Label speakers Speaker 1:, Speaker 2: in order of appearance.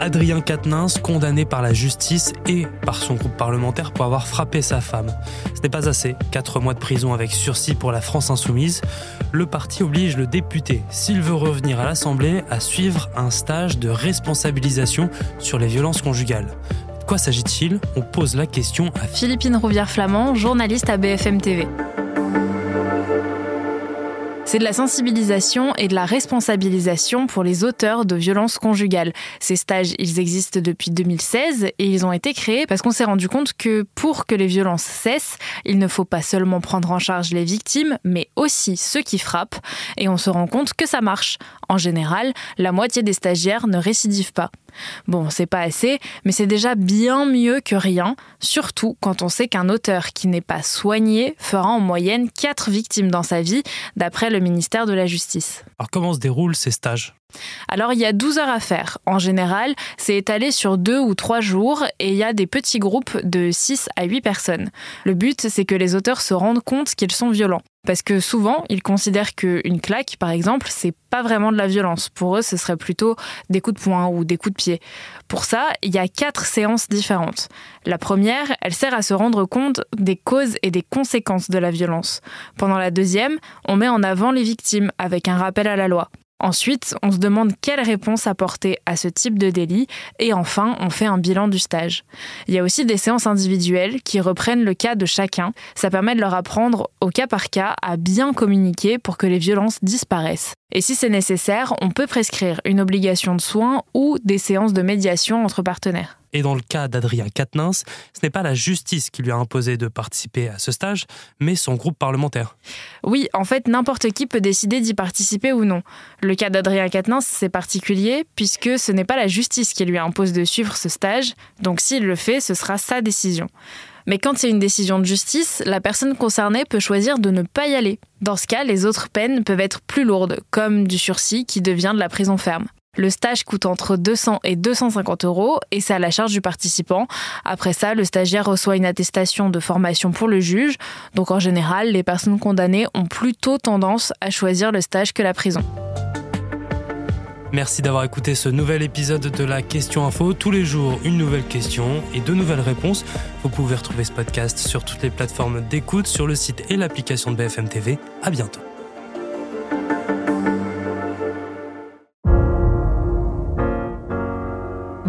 Speaker 1: Adrien Quatennens, condamné par la justice et par son groupe parlementaire pour avoir frappé sa femme. Ce n'est pas assez. Quatre mois de prison avec sursis pour la France insoumise. Le parti oblige le député, s'il veut revenir à l'Assemblée, à suivre un stage de responsabilisation sur les violences conjugales. De quoi s'agit-il? On pose la question à
Speaker 2: Philippine Rouvière-Flamand, journaliste à BFM TV. C'est de la sensibilisation et de la responsabilisation pour les auteurs de violences conjugales. Ces stages, ils existent depuis 2016 et ils ont été créés parce qu'on s'est rendu compte que pour que les violences cessent, il ne faut pas seulement prendre en charge les victimes, mais aussi ceux qui frappent. Et on se rend compte que ça marche. En général, la moitié des stagiaires ne récidivent pas. Bon, c'est pas assez, mais c'est déjà bien mieux que rien, surtout quand on sait qu'un auteur qui n'est pas soigné fera en moyenne 4 victimes dans sa vie, d'après le ministère de la Justice.
Speaker 1: Alors comment se déroulent ces stages?
Speaker 2: Alors il y a 12 heures à faire. En général, c'est étalé sur 2 ou 3 jours et il y a des petits groupes de 6 à 8 personnes. Le but, c'est que les auteurs se rendent compte qu'ils sont violents. Parce que souvent, ils considèrent qu'une claque, par exemple, c'est pas vraiment de la violence. Pour eux, ce serait plutôt des coups de poing ou des coups de pied. Pour ça, il y a quatre séances différentes. La première, elle sert à se rendre compte des causes et des conséquences de la violence. Pendant la deuxième, on met en avant les victimes avec un rappel à la loi. Ensuite, on se demande quelle réponse apporter à ce type de délit et enfin, on fait un bilan du stage. Il y a aussi des séances individuelles qui reprennent le cas de chacun. Ça permet de leur apprendre au cas par cas à bien communiquer pour que les violences disparaissent. Et si c'est nécessaire, on peut prescrire une obligation de soins ou des séances de médiation entre partenaires.
Speaker 1: Et dans le cas d'Adrien Quatennens, ce n'est pas la justice qui lui a imposé de participer à ce stage, mais son groupe parlementaire.
Speaker 2: Oui, en fait, n'importe qui peut décider d'y participer ou non. Le cas d'Adrien Quatennens, c'est particulier puisque ce n'est pas la justice qui lui impose de suivre ce stage, donc s'il le fait, ce sera sa décision. Mais quand c'est une décision de justice, la personne concernée peut choisir de ne pas y aller. Dans ce cas, les autres peines peuvent être plus lourdes, comme du sursis qui devient de la prison ferme. Le stage coûte entre 200 et 250 euros et c'est à la charge du participant. Après ça, le stagiaire reçoit une attestation de formation pour le juge. Donc en général, les personnes condamnées ont plutôt tendance à choisir le stage que la prison.
Speaker 1: Merci d'avoir écouté ce nouvel épisode de la Question Info. Tous les jours, une nouvelle question et de nouvelles réponses. Vous pouvez retrouver ce podcast sur toutes les plateformes d'écoute, sur le site et l'application de BFM TV. À bientôt.